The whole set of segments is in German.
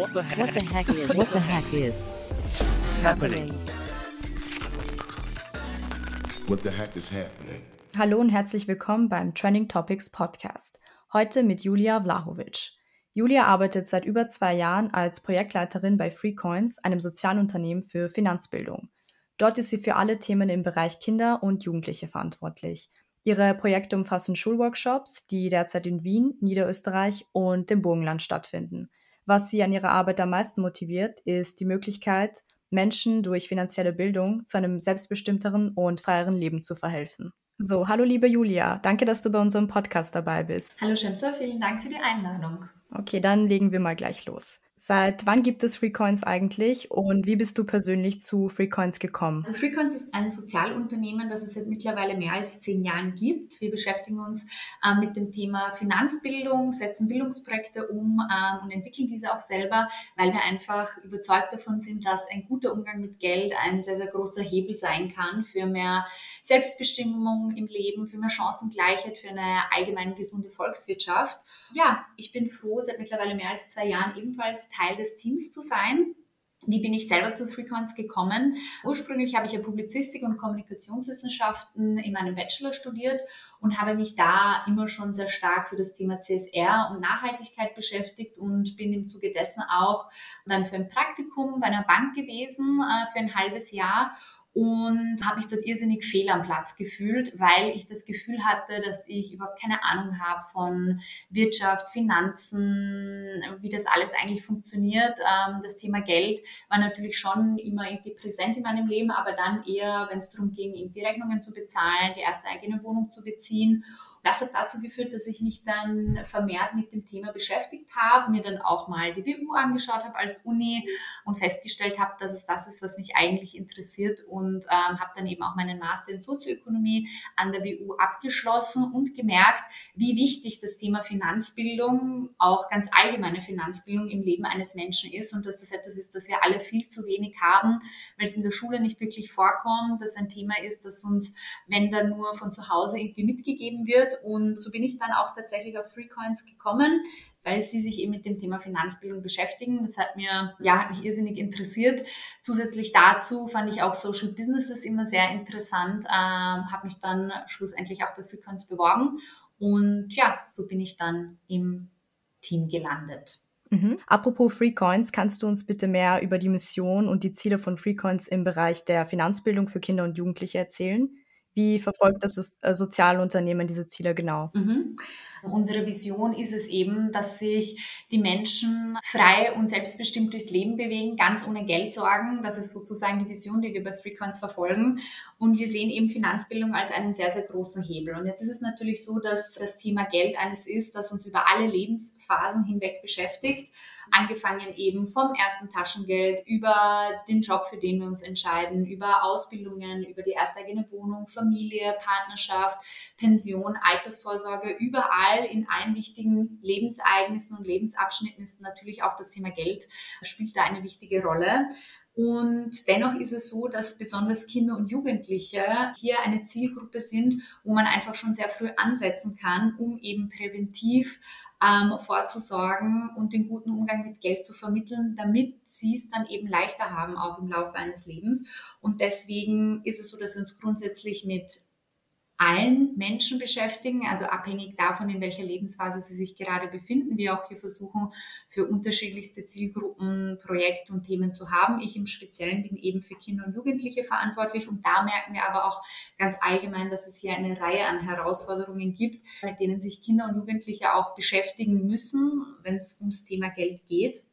What the heck? What the heck is? What the heck is happening? What the heck is happening? Hallo und herzlich willkommen beim Trending Topics Podcast. Heute mit Julia Vlahovic. Julia arbeitet seit über zwei Jahren als Projektleiterin bei FreeCoins, einem Sozialunternehmen für Finanzbildung. Dort ist sie für alle Themen im Bereich Kinder und Jugendliche verantwortlich. Ihre Projekte umfassen Schulworkshops, die derzeit in Wien, Niederösterreich und dem Burgenland stattfinden. Was sie an ihrer Arbeit am meisten motiviert, ist die Möglichkeit, Menschen durch finanzielle Bildung zu einem selbstbestimmteren und freieren Leben zu verhelfen. So, hallo liebe Julia, danke, dass du bei unserem Podcast dabei bist. Hallo Schemser, vielen Dank für die Einladung. Okay, dann legen wir mal gleich los. Seit wann gibt es Freecoins eigentlich und wie bist du persönlich zu Freecoins gekommen? Also Freecoins ist ein Sozialunternehmen, das es seit mittlerweile mehr als zehn Jahren gibt. Wir beschäftigen uns äh, mit dem Thema Finanzbildung, setzen Bildungsprojekte um äh, und entwickeln diese auch selber, weil wir einfach überzeugt davon sind, dass ein guter Umgang mit Geld ein sehr, sehr großer Hebel sein kann für mehr Selbstbestimmung im Leben, für mehr Chancengleichheit, für eine allgemein gesunde Volkswirtschaft. Ja, ich bin froh, seit mittlerweile mehr als zwei Jahren ebenfalls Teil des Teams zu sein. Wie bin ich selber zu Frequenz gekommen? Ursprünglich habe ich ja Publizistik und Kommunikationswissenschaften in meinem Bachelor studiert und habe mich da immer schon sehr stark für das Thema CSR und Nachhaltigkeit beschäftigt und bin im Zuge dessen auch dann für ein Praktikum bei einer Bank gewesen äh, für ein halbes Jahr und habe mich dort irrsinnig fehl am Platz gefühlt, weil ich das Gefühl hatte, dass ich überhaupt keine Ahnung habe von Wirtschaft, Finanzen, wie das alles eigentlich funktioniert. Ähm, das Thema Geld war natürlich schon immer irgendwie präsent in meinem Leben, aber dann eher, wenn es darum ging, irgendwie Rechnungen zu bezahlen, die erste eigene Wohnung zu beziehen das hat dazu geführt, dass ich mich dann vermehrt mit dem Thema beschäftigt habe, mir dann auch mal die WU angeschaut habe als Uni und festgestellt habe, dass es das ist, was mich eigentlich interessiert und ähm, habe dann eben auch meinen Master in Sozioökonomie an der WU abgeschlossen und gemerkt, wie wichtig das Thema Finanzbildung, auch ganz allgemeine Finanzbildung im Leben eines Menschen ist und dass das etwas ist, das wir alle viel zu wenig haben, weil es in der Schule nicht wirklich vorkommt, dass ein Thema ist, das uns, wenn dann nur von zu Hause irgendwie mitgegeben wird, interessiert und so bin ich dann auch tatsächlich auf Freecoins gekommen, weil sie sich eben mit dem Thema Finanzbildung beschäftigen. Das hat mir, ja, hat mich irrsinnig interessiert. Zusätzlich dazu fand ich auch Social Businesses immer sehr interessant, ähm, habe mich dann schlussendlich auch bei Freecoins beworben und ja, so bin ich dann im Team gelandet. Mhm. Apropos Freecoins, kannst du uns bitte mehr über die Mission und die Ziele von Freecoins im Bereich der Finanzbildung für Kinder und Jugendliche erzählen? Wie verfolgt das äh, Sozialunternehmen diese Ziele genau? Mhm. Unsere Vision ist es eben, dass sich die Menschen frei und selbstbestimmt durchs Leben bewegen, ganz ohne Geld sorgen. Das ist sozusagen die Vision, die wir bei Frequenz verfolgen. Und wir sehen eben Finanzbildung als einen sehr, sehr großen Hebel. Und jetzt ist es natürlich so, dass das Thema Geld eines ist, das uns über alle Lebensphasen hinweg beschäftigt angefangen eben vom ersten Taschengeld über den Job, für den wir uns entscheiden, über Ausbildungen, über die erste eigene Wohnung, Familie, Partnerschaft, Pension, Altersvorsorge, überall in allen wichtigen Lebensereignissen und Lebensabschnitten ist natürlich auch das Thema Geld spielt da eine wichtige Rolle. Und dennoch ist es so, dass besonders Kinder und Jugendliche hier eine Zielgruppe sind, wo man einfach schon sehr früh ansetzen kann, um eben präventiv ähm, vorzusorgen und den guten Umgang mit Geld zu vermitteln, damit sie es dann eben leichter haben, auch im Laufe eines Lebens. Und deswegen ist es so, dass wir uns grundsätzlich mit allen Menschen beschäftigen, also abhängig davon, in welcher Lebensphase sie sich gerade befinden. Wir auch hier versuchen, für unterschiedlichste Zielgruppen Projekte und Themen zu haben. Ich im Speziellen bin eben für Kinder und Jugendliche verantwortlich und da merken wir aber auch ganz allgemein, dass es hier eine Reihe an Herausforderungen gibt, mit denen sich Kinder und Jugendliche auch beschäftigen müssen, wenn es ums Thema Geld geht.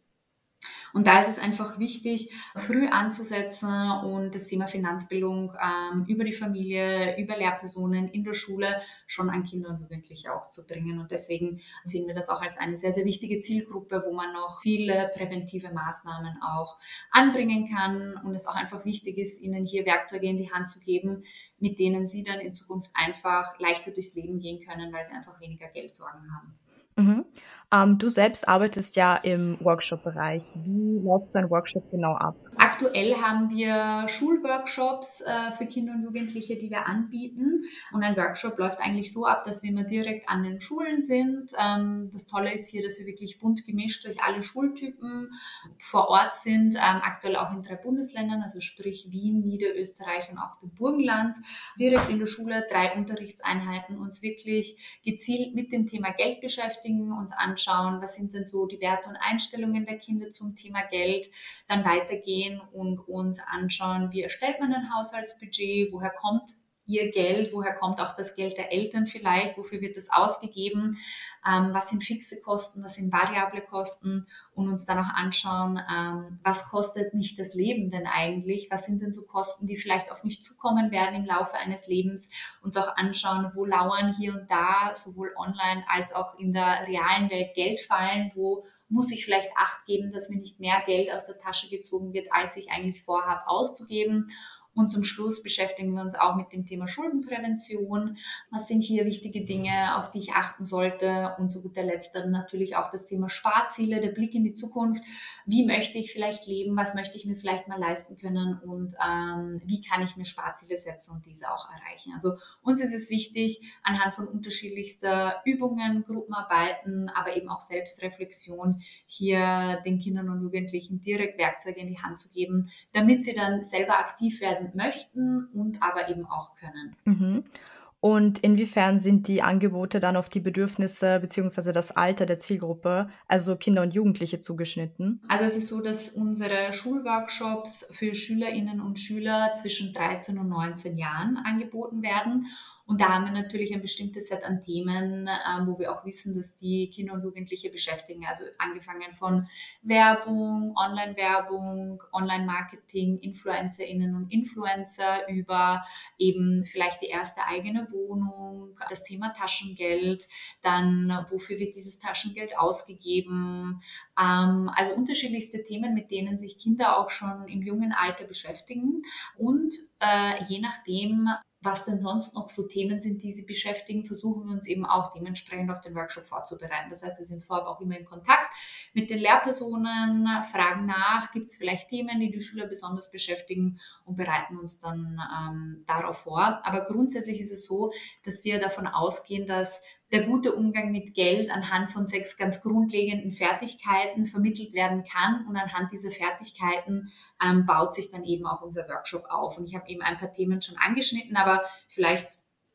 Und da ist es einfach wichtig, früh anzusetzen und das Thema Finanzbildung ähm, über die Familie, über Lehrpersonen in der Schule schon an Kinder und Jugendliche auch zu bringen. Und deswegen sehen wir das auch als eine sehr, sehr wichtige Zielgruppe, wo man noch viele präventive Maßnahmen auch anbringen kann und es auch einfach wichtig ist, ihnen hier Werkzeuge in die Hand zu geben, mit denen sie dann in Zukunft einfach leichter durchs Leben gehen können, weil sie einfach weniger Geldsorgen haben. Mhm. Ähm, du selbst arbeitest ja im Workshop-Bereich. Wie läuft so ein Workshop genau ab? Aktuell haben wir Schulworkshops äh, für Kinder und Jugendliche, die wir anbieten. Und ein Workshop läuft eigentlich so ab, dass wir immer direkt an den Schulen sind. Ähm, das Tolle ist hier, dass wir wirklich bunt gemischt durch alle Schultypen vor Ort sind. Ähm, aktuell auch in drei Bundesländern, also sprich Wien, Niederösterreich und auch dem Burgenland. Direkt in der Schule drei Unterrichtseinheiten uns wirklich gezielt mit dem Thema Geld beschäftigen, uns anschauen, was sind denn so die Werte und Einstellungen der Kinder zum Thema Geld, dann weitergehen und uns anschauen, wie erstellt man ein Haushaltsbudget, woher kommt ihr Geld, woher kommt auch das Geld der Eltern vielleicht, wofür wird das ausgegeben, ähm, was sind fixe Kosten, was sind variable Kosten und uns dann auch anschauen, ähm, was kostet mich das Leben denn eigentlich, was sind denn so Kosten, die vielleicht auf mich zukommen werden im Laufe eines Lebens, uns auch anschauen, wo lauern hier und da sowohl online als auch in der realen Welt Geldfallen, wo muss ich vielleicht Acht geben, dass mir nicht mehr Geld aus der Tasche gezogen wird, als ich eigentlich vorhabe auszugeben. Und zum Schluss beschäftigen wir uns auch mit dem Thema Schuldenprävention. Was sind hier wichtige Dinge, auf die ich achten sollte? Und zu guter Letzt dann natürlich auch das Thema Sparziele, der Blick in die Zukunft. Wie möchte ich vielleicht leben? Was möchte ich mir vielleicht mal leisten können? Und ähm, wie kann ich mir Sparziele setzen und diese auch erreichen? Also uns ist es wichtig, anhand von unterschiedlichster Übungen, Gruppenarbeiten, aber eben auch Selbstreflexion hier den Kindern und Jugendlichen direkt Werkzeuge in die Hand zu geben, damit sie dann selber aktiv werden möchten und aber eben auch können. Mhm. Und inwiefern sind die Angebote dann auf die Bedürfnisse bzw. das Alter der Zielgruppe, also Kinder und Jugendliche, zugeschnitten? Also es ist so, dass unsere Schulworkshops für Schülerinnen und Schüler zwischen 13 und 19 Jahren angeboten werden. Und da haben wir natürlich ein bestimmtes Set an Themen, ähm, wo wir auch wissen, dass die Kinder und Jugendliche beschäftigen. Also angefangen von Werbung, Online-Werbung, Online-Marketing, InfluencerInnen und Influencer über eben vielleicht die erste eigene Wohnung, das Thema Taschengeld, dann wofür wird dieses Taschengeld ausgegeben. Ähm, also unterschiedlichste Themen, mit denen sich Kinder auch schon im jungen Alter beschäftigen. Und äh, je nachdem, was denn sonst noch so Themen sind, die sie beschäftigen, versuchen wir uns eben auch dementsprechend auf den Workshop vorzubereiten. Das heißt, wir sind vorab auch immer in Kontakt mit den Lehrpersonen, fragen nach, gibt es vielleicht Themen, die die Schüler besonders beschäftigen und bereiten uns dann ähm, darauf vor. Aber grundsätzlich ist es so, dass wir davon ausgehen, dass der gute Umgang mit Geld anhand von sechs ganz grundlegenden Fertigkeiten vermittelt werden kann. Und anhand dieser Fertigkeiten ähm, baut sich dann eben auch unser Workshop auf. Und ich habe eben ein paar Themen schon angeschnitten, aber vielleicht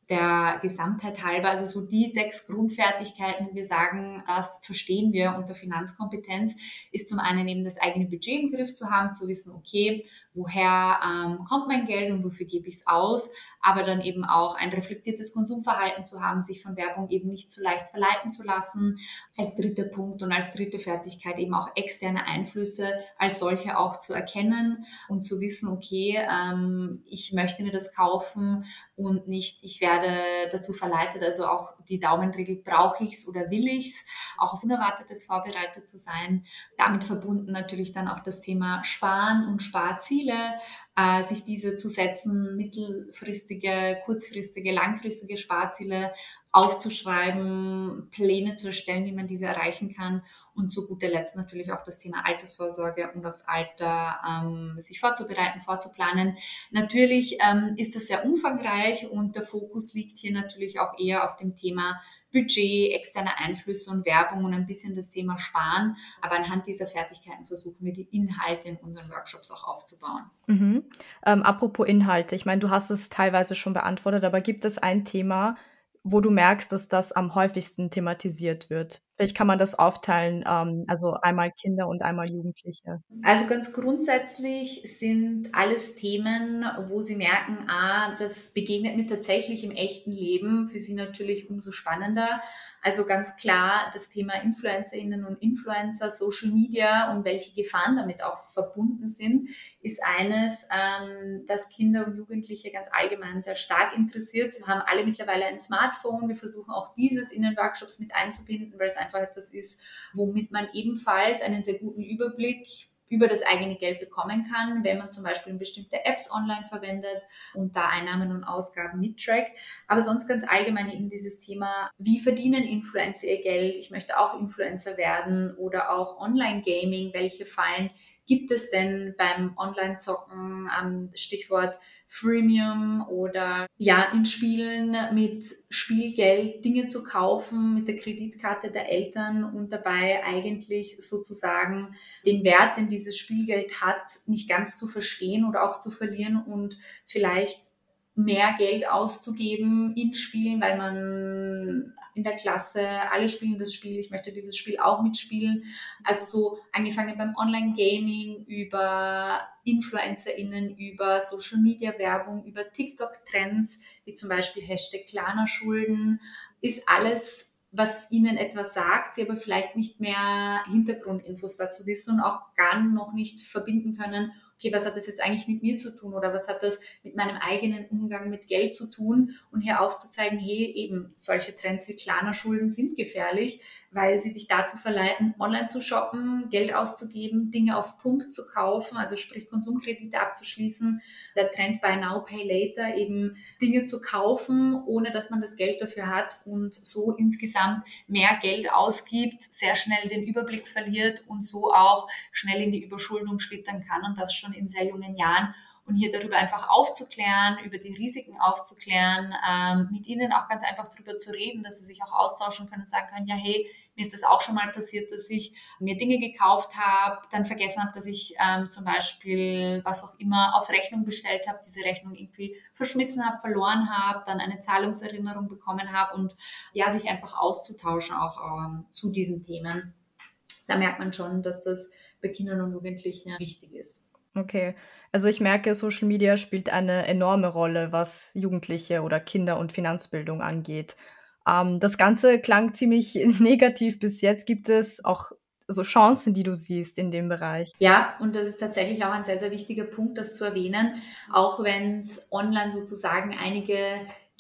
der Gesamtheit halber, also so die sechs Grundfertigkeiten, wir sagen, das verstehen wir unter Finanzkompetenz, ist zum einen eben das eigene Budget im Griff zu haben, zu wissen, okay, woher ähm, kommt mein Geld und wofür gebe ich es aus, aber dann eben auch ein reflektiertes Konsumverhalten zu haben, sich von Werbung eben nicht zu leicht verleiten zu lassen. Als dritter Punkt und als dritte Fertigkeit eben auch externe Einflüsse als solche auch zu erkennen und zu wissen, okay, ähm, ich möchte mir das kaufen und nicht, ich werde dazu verleitet, also auch die Daumenregel, brauche ich es oder will ich es, auch auf Unerwartetes vorbereitet zu sein. Damit verbunden natürlich dann auch das Thema Sparen und Sparziele, äh, sich diese zu setzen, mittelfristige, kurzfristige, langfristige Sparziele aufzuschreiben, Pläne zu erstellen, wie man diese erreichen kann und zu guter Letzt natürlich auch das Thema Altersvorsorge und aufs Alter ähm, sich vorzubereiten, vorzuplanen. Natürlich ähm, ist das sehr umfangreich und der Fokus liegt hier natürlich auch eher auf dem Thema Budget, externe Einflüsse und Werbung und ein bisschen das Thema Sparen. Aber anhand dieser Fertigkeiten versuchen wir die Inhalte in unseren Workshops auch aufzubauen. Mhm. Ähm, apropos Inhalte, ich meine, du hast es teilweise schon beantwortet, aber gibt es ein Thema, wo du merkst, dass das am häufigsten thematisiert wird? Vielleicht kann man das aufteilen, ähm, also einmal Kinder und einmal Jugendliche. Also ganz grundsätzlich sind alles Themen, wo Sie merken, ah, das begegnet mir tatsächlich im echten Leben, für Sie natürlich umso spannender. Also ganz klar das Thema Influencerinnen und Influencer, Social Media und welche Gefahren damit auch verbunden sind, ist eines, ähm, das Kinder und Jugendliche ganz allgemein sehr stark interessiert. Sie haben alle mittlerweile ein Smartphone. Wir versuchen auch dieses in den Workshops mit einzubinden, weil es einfach etwas ist, womit man ebenfalls einen sehr guten Überblick über das eigene Geld bekommen kann, wenn man zum Beispiel bestimmte Apps online verwendet und da Einnahmen und Ausgaben mittrackt. Aber sonst ganz allgemein eben dieses Thema, wie verdienen Influencer ihr Geld? Ich möchte auch Influencer werden oder auch Online-Gaming. Welche Fallen gibt es denn beim Online-Zocken? Stichwort Freemium oder ja, in Spielen mit Spielgeld Dinge zu kaufen mit der Kreditkarte der Eltern und dabei eigentlich sozusagen den Wert, den dieses Spielgeld hat, nicht ganz zu verstehen oder auch zu verlieren und vielleicht mehr Geld auszugeben in Spielen, weil man in der Klasse, alle spielen das Spiel, ich möchte dieses Spiel auch mitspielen. Also so angefangen beim Online-Gaming über InfluencerInnen, über Social-Media-Werbung, über TikTok-Trends, wie zum Beispiel Hashtag Klarna-Schulden, ist alles was ihnen etwas sagt, sie aber vielleicht nicht mehr Hintergrundinfos dazu wissen und auch gar noch nicht verbinden können, okay, was hat das jetzt eigentlich mit mir zu tun oder was hat das mit meinem eigenen Umgang mit Geld zu tun? Und hier aufzuzeigen, hey, eben solche Trends wie Klarna-Schulden sind gefährlich, weil sie dich dazu verleiten, online zu shoppen, Geld auszugeben, Dinge auf Pump zu kaufen, also sprich Konsumkredite abzuschließen, der Trend Buy Now, Pay Later, eben Dinge zu kaufen, ohne dass man das Geld dafür hat und so insgesamt mehr Geld ausgibt, sehr schnell den Überblick verliert und so auch schnell in die Überschuldung schlittern kann und das schon in sehr jungen Jahren und hier darüber einfach aufzuklären, über die Risiken aufzuklären, ähm, mit ihnen auch ganz einfach darüber zu reden, dass sie sich auch austauschen können und sagen können, ja, hey, mir ist das auch schon mal passiert, dass ich mir Dinge gekauft habe, dann vergessen habe, dass ich ähm, zum Beispiel was auch immer auf Rechnung bestellt habe, diese Rechnung irgendwie verschmissen habe, verloren habe, dann eine Zahlungserinnerung bekommen habe und ja, sich einfach auszutauschen auch ähm, zu diesen Themen. Da merkt man schon, dass das bei Kindern und Jugendlichen wichtig ist. Okay. Also ich merke, Social Media spielt eine enorme Rolle, was Jugendliche oder Kinder und Finanzbildung angeht. Ähm, das Ganze klang ziemlich negativ bis jetzt. Gibt es auch so Chancen, die du siehst in dem Bereich? Ja, und das ist tatsächlich auch ein sehr, sehr wichtiger Punkt, das zu erwähnen, auch wenn es online sozusagen einige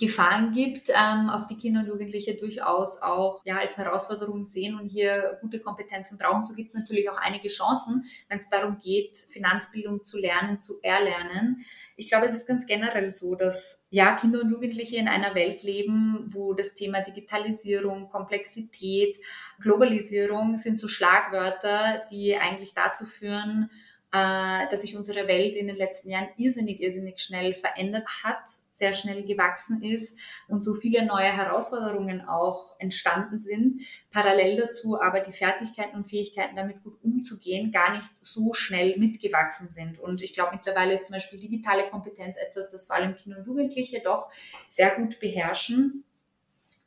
Gefahren gibt, ähm, auf die Kinder und Jugendliche durchaus auch ja, als Herausforderung sehen und hier gute Kompetenzen brauchen. So gibt es natürlich auch einige Chancen, wenn es darum geht, Finanzbildung zu lernen, zu erlernen. Ich glaube, es ist ganz generell so, dass ja, Kinder und Jugendliche in einer Welt leben, wo das Thema Digitalisierung, Komplexität, Globalisierung sind so Schlagwörter, die eigentlich dazu führen, äh, dass sich unsere Welt in den letzten Jahren irrsinnig, irrsinnig schnell verändert hat, sehr schnell gewachsen ist und so viele neue Herausforderungen auch entstanden sind. Parallel dazu aber die Fertigkeiten und Fähigkeiten, damit gut umzugehen, gar nicht so schnell mitgewachsen sind. Und ich glaube, mittlerweile ist zum Beispiel digitale Kompetenz etwas, das vor allem Kinder und Jugendliche doch sehr gut beherrschen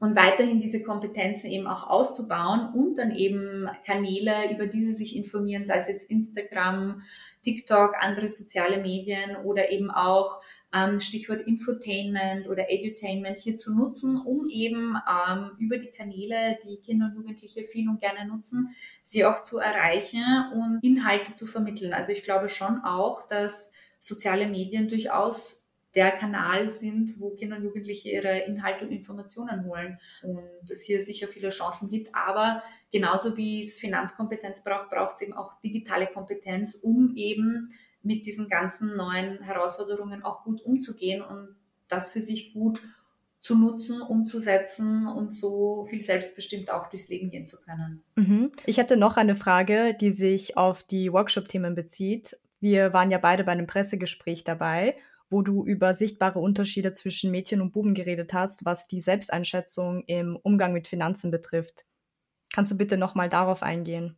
und weiterhin diese Kompetenzen eben auch auszubauen und dann eben Kanäle, über die sie sich informieren, sei es jetzt Instagram, TikTok, andere soziale Medien oder eben auch ähm, Stichwort Infotainment oder Edutainment hier zu nutzen, um eben ähm, über die Kanäle, die Kinder und Jugendliche viel und gerne nutzen, sie auch zu erreichen und Inhalte zu vermitteln. Also ich glaube schon auch, dass soziale Medien durchaus der Kanal sind, wo Kinder und Jugendliche ihre Inhalte und Informationen holen und es hier sicher viele Chancen gibt. Aber genauso wie es Finanzkompetenz braucht, braucht es eben auch digitale Kompetenz, um eben mit diesen ganzen neuen Herausforderungen auch gut umzugehen und das für sich gut zu nutzen, umzusetzen und so viel selbstbestimmt auch durchs Leben gehen zu können. Mhm. Ich hätte noch eine Frage, die sich auf die Workshop-Themen bezieht. Wir waren ja beide bei einem Pressegespräch dabei wo du über sichtbare Unterschiede zwischen Mädchen und Buben geredet hast, was die Selbsteinschätzung im Umgang mit Finanzen betrifft. Kannst du bitte nochmal darauf eingehen?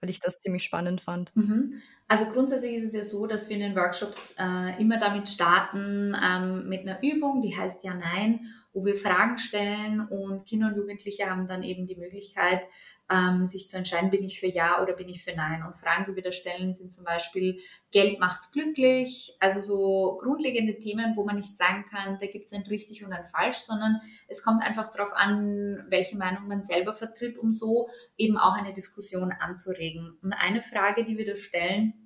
Weil ich das ziemlich spannend fand. Mhm. Also grundsätzlich ist es ja so, dass wir in den Workshops äh, immer damit starten, ähm, mit einer Übung, die heißt Ja, Nein, wo wir Fragen stellen und Kinder und Jugendliche haben dann eben die Möglichkeit, ähm, sich zu entscheiden, bin ich für Ja oder bin ich für Nein. Und Fragen, die wir da stellen, sind zum Beispiel, Geld macht glücklich, also so grundlegende Themen, wo man nicht sagen kann, da gibt es ein richtig und ein falsch, sondern es kommt einfach darauf an, welche Meinung man selber vertritt, um so eben auch eine Diskussion anzuregen. Und eine Frage, die wir da stellen,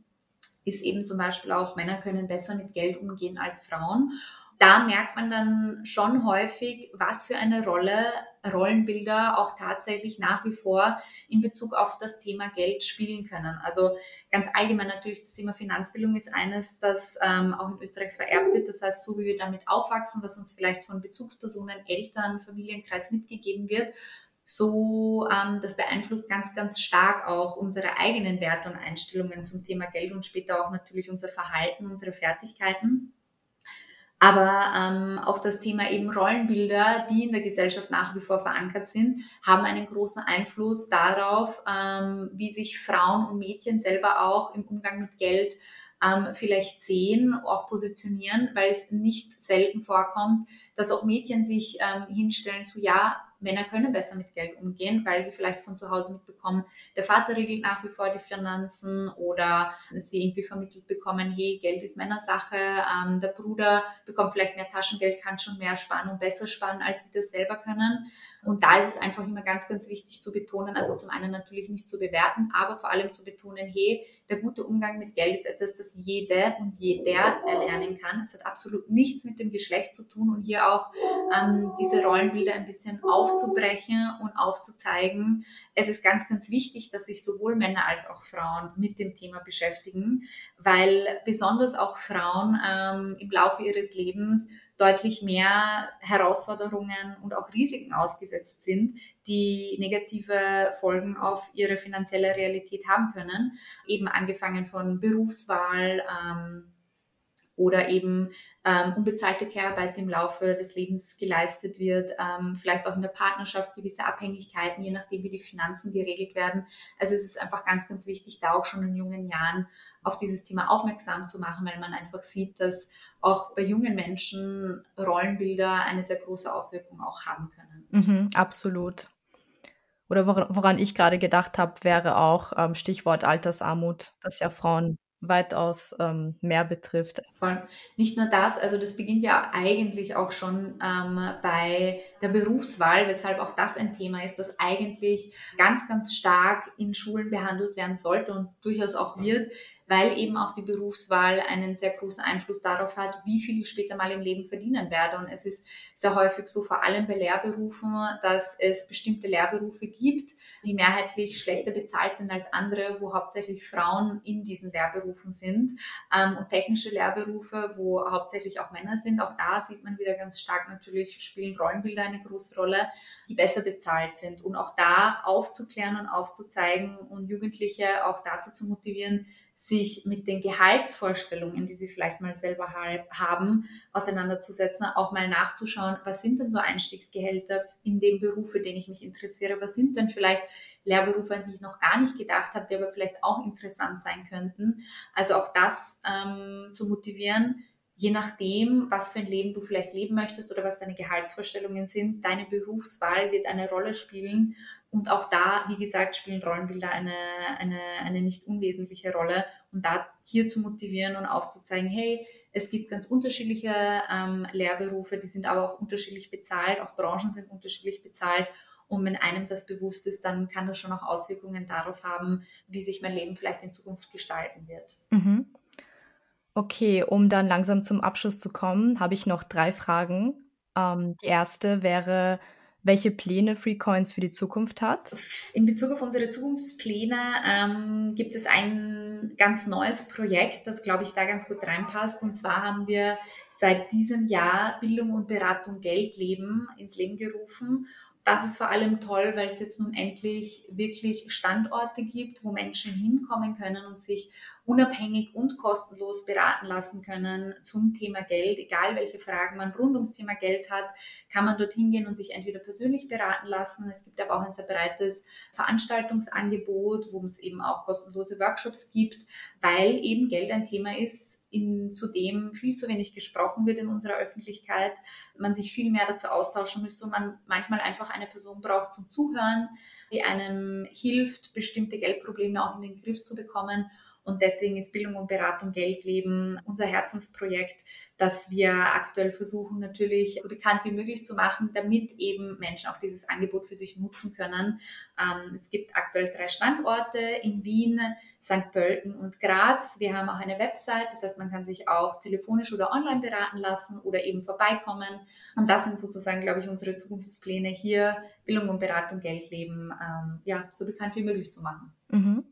ist eben zum Beispiel auch, Männer können besser mit Geld umgehen als Frauen. da merkt man dann schon häufig, was für eine Rolle Rollenbilder auch tatsächlich nach wie vor in Bezug auf das Thema Geld spielen können. Also ganz allgemein natürlich das Thema Finanzbildung ist eines, das ähm, auch in Österreich vererbt wird. Das heißt, so wie wir damit aufwachsen, was uns vielleicht von Bezugspersonen, Eltern, Familienkreis mitgegeben wird, so ähm, das beeinflusst ganz, ganz stark auch unsere eigenen Werte und Einstellungen zum Thema Geld und später auch natürlich unser Verhalten, unsere Fertigkeiten. Aber ähm, auch das Thema eben Rollenbilder, die in der Gesellschaft nach wie vor verankert sind, haben einen großen Einfluss darauf, ähm, wie sich Frauen und Mädchen selber auch im Umgang mit Geld ähm, vielleicht sehen, auch positionieren, weil es nicht selten vorkommt, dass auch Mädchen sich ähm, hinstellen zu, ja, Männer können besser mit Geld umgehen, weil sie vielleicht von zu Hause mitbekommen, der Vater regelt nach wie vor die Finanzen oder sie irgendwie vermittelt bekommen, hey, Geld ist Männersache, ähm, der Bruder bekommt vielleicht mehr Taschengeld, kann schon mehr sparen und besser sparen, als sie das selber können. Und da ist es einfach immer ganz, ganz wichtig zu betonen, also zum einen natürlich nicht zu bewerten, aber vor allem zu betonen, hey, der gute Umgang mit Geld ist etwas, das jede und jeder erlernen kann. Es hat absolut nichts mit dem Geschlecht zu tun und hier auch ähm, diese Rollenbilder ein bisschen aufzubrechen und aufzuzeigen. Es ist ganz, ganz wichtig, dass sich sowohl Männer als auch Frauen mit dem Thema beschäftigen, weil besonders auch Frauen ähm, im Laufe ihres Lebens deutlich mehr Herausforderungen und auch Risiken ausgesetzt sind, die negative Folgen auf ihre finanzielle Realität haben können. Eben angefangen von Berufswahl, ähm, oder eben ähm, unbezahlte Care-Arbeit im Laufe des Lebens geleistet wird, ähm, vielleicht auch in der Partnerschaft gewisse Abhängigkeiten, je nachdem wie die Finanzen geregelt werden. Also es ist einfach ganz, ganz wichtig, da auch schon in jungen Jahren auf dieses Thema aufmerksam zu machen, weil man einfach sieht, dass auch bei jungen Menschen Rollenbilder eine sehr große Auswirkung auch haben können. Mhm, absolut. Oder woran ich gerade gedacht habe, wäre auch ähm, Stichwort Altersarmut, dass ja Frauen weitaus ähm, mehr betrifft. Voll. Nicht nur das, also das beginnt ja eigentlich auch schon ähm, bei der Berufswahl, weshalb auch das ein Thema ist, das eigentlich ganz, ganz stark in Schulen behandelt werden sollte und durchaus auch wird, weil eben auch die Berufswahl einen sehr großen Einfluss darauf hat, wie viel ich später mal im Leben verdienen werde. Und es ist sehr häufig so, vor allem bei Lehrberufen, dass es bestimmte Lehrberufe gibt, die mehrheitlich schlechter bezahlt sind als andere, wo hauptsächlich Frauen in diesen Lehrberufen sind. Ähm, und technische Lehrberufe, wo hauptsächlich auch Männer sind, auch da sieht man wieder ganz stark natürlich, spielen Rollenbilder eine große Rolle, die besser bezahlt sind. Und auch da aufzuklären und aufzuzeigen und Jugendliche auch dazu zu motivieren, sich mit den Gehaltsvorstellungen, die sie vielleicht mal selber haben, auseinanderzusetzen, auch mal nachzuschauen, was sind denn so Einstiegsgehälter in dem Beruf, für den ich mich interessiere, was sind denn vielleicht Lehrberufe, an die ich noch gar nicht gedacht habe, die aber vielleicht auch interessant sein könnten. Also auch das ähm, zu motivieren, je nachdem, was für ein Leben du vielleicht leben möchtest oder was deine Gehaltsvorstellungen sind, deine Berufswahl wird eine Rolle spielen und auch da, wie gesagt, spielen Rollenbilder eine, eine, eine nicht unwesentliche Rolle. Und da hier zu motivieren und aufzuzeigen, hey, es gibt ganz unterschiedliche ähm, Lehrberufe, die sind aber auch unterschiedlich bezahlt, auch Branchen sind unterschiedlich bezahlt. Und wenn einem das bewusst ist, dann kann das schon auch Auswirkungen darauf haben, wie sich mein Leben vielleicht in Zukunft gestalten wird. Mhm. Okay, um dann langsam zum Abschluss zu kommen, habe ich noch drei Fragen. Ähm, die erste wäre, welche Pläne FreeCoins für die Zukunft hat? In Bezug auf unsere Zukunftspläne ähm, gibt es ein ganz neues Projekt, das, glaube ich, da ganz gut reinpasst. Und zwar haben wir seit diesem Jahr Bildung und Beratung Geld leben ins Leben gerufen. Das ist vor allem toll, weil es jetzt nun endlich wirklich Standorte gibt, wo Menschen hinkommen können und sich unabhängig und kostenlos beraten lassen können zum Thema Geld. Egal welche Fragen man rund ums Thema Geld hat, kann man dort hingehen und sich entweder persönlich beraten lassen. Es gibt aber auch ein sehr breites Veranstaltungsangebot, wo es eben auch kostenlose Workshops gibt, weil eben Geld ein Thema ist, in, zu dem viel zu wenig gesprochen wird in unserer Öffentlichkeit, man sich viel mehr dazu austauschen müsste und man manchmal einfach eine Person braucht zum Zuhören, die einem hilft, bestimmte Geldprobleme auch in den Griff zu bekommen Und deswegen ist Bildung und Beratung Geld leben unser Herzensprojekt, das wir aktuell versuchen natürlich so bekannt wie möglich zu machen, damit eben Menschen auch dieses Angebot für sich nutzen können. Ähm, es gibt aktuell drei Standorte in Wien, St. Pölten und Graz. Wir haben auch eine Website, das heißt, man kann sich auch telefonisch oder online beraten lassen oder eben vorbeikommen. Und das sind sozusagen, glaube ich, unsere Zukunftspläne hier, Bildung und Beratung, Geld leben, ähm, ja, so bekannt wie möglich zu machen. Mhm.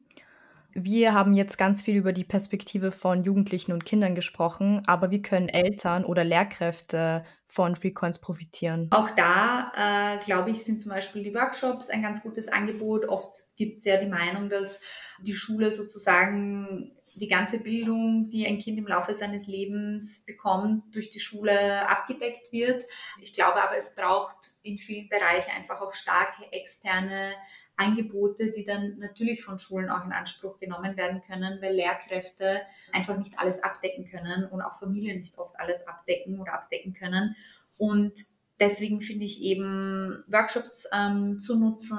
Wir haben jetzt ganz viel über die Perspektive von Jugendlichen und Kindern gesprochen, aber wie können Eltern oder Lehrkräfte von Freecoins profitieren? Auch da, äh, glaube ich, sind zum Beispiel die Workshops ein ganz gutes Angebot. Oft gibt es ja die Meinung, dass die Schule sozusagen die ganze Bildung, die ein Kind im Laufe seines Lebens bekommt, durch die Schule abgedeckt wird. Ich glaube aber, es braucht in vielen Bereichen einfach auch starke externe Angebote, die dann natürlich von Schulen auch in Anspruch genommen werden können, weil Lehrkräfte einfach nicht alles abdecken können und auch Familien nicht oft alles abdecken oder abdecken können. Und deswegen finde ich eben Workshops ähm, zu nutzen,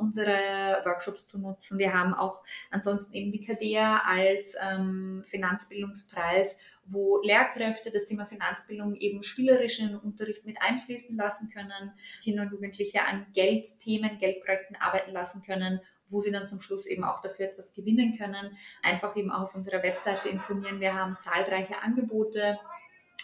unsere Workshops zu nutzen. Wir haben auch ansonsten eben die KDEA als ähm, Finanzbildungspreis, wo Lehrkräfte das Thema Finanzbildung eben spielerisch in den Unterricht mit einfließen lassen können, Kinder und Jugendliche an Geldthemen, Geldprojekten arbeiten lassen können wo sie dann zum Schluss eben auch dafür etwas gewinnen können. Einfach eben auch auf unserer Webseite informieren. Wir haben zahlreiche Angebote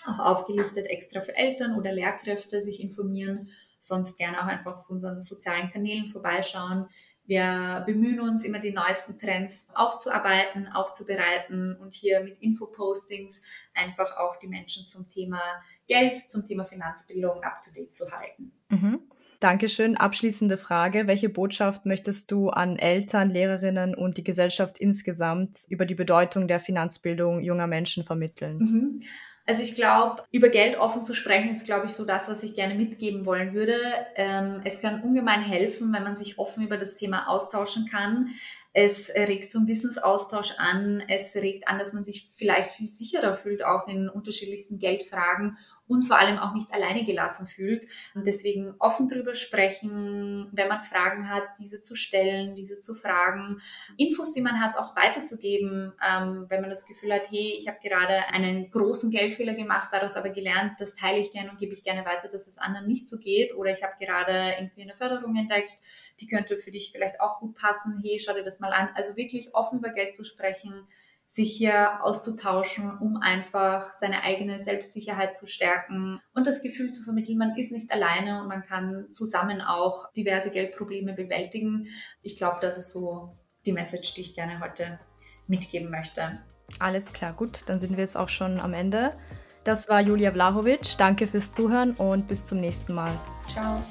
auch aufgelistet extra für Eltern oder Lehrkräfte sich informieren, sonst gerne auch einfach auf unseren sozialen Kanälen vorbeischauen. Wir bemühen uns immer die neuesten Trends aufzuarbeiten, aufzubereiten und hier mit Infopostings einfach auch die Menschen zum Thema Geld, zum Thema Finanzbildung up-to-date zu halten. Mhm. Dankeschön. Abschließende Frage. Welche Botschaft möchtest du an Eltern, Lehrerinnen und die Gesellschaft insgesamt über die Bedeutung der Finanzbildung junger Menschen vermitteln? Mhm. Also ich glaube, über Geld offen zu sprechen, ist, glaube ich, so das, was ich gerne mitgeben wollen würde. Ähm, es kann ungemein helfen, wenn man sich offen über das Thema austauschen kann. Es regt zum Wissensaustausch an. Es regt an, dass man sich vielleicht viel sicherer fühlt, auch in unterschiedlichsten Geldfragen und vor allem auch nicht alleine gelassen fühlt. Und deswegen offen drüber sprechen, wenn man Fragen hat, diese zu stellen, diese zu fragen, Infos, die man hat, auch weiterzugeben, ähm, wenn man das Gefühl hat, hey, ich habe gerade einen großen Geldfehler gemacht, daraus aber gelernt, das teile ich gerne und gebe ich gerne weiter, dass es anderen nicht so geht. Oder ich habe gerade irgendwie eine Förderung entdeckt, die könnte für dich vielleicht auch gut passen. Hey, schau dir das mal an. Also wirklich offen über Geld zu sprechen, sich hier auszutauschen, um einfach seine eigene Selbstsicherheit zu stärken und das Gefühl zu vermitteln, man ist nicht alleine und man kann zusammen auch diverse Geldprobleme bewältigen. Ich glaube, das ist so die Message, die ich gerne heute mitgeben möchte. Alles klar, gut, dann sind wir jetzt auch schon am Ende. Das war Julia Vlahovic. Danke fürs Zuhören und bis zum nächsten Mal. Ciao.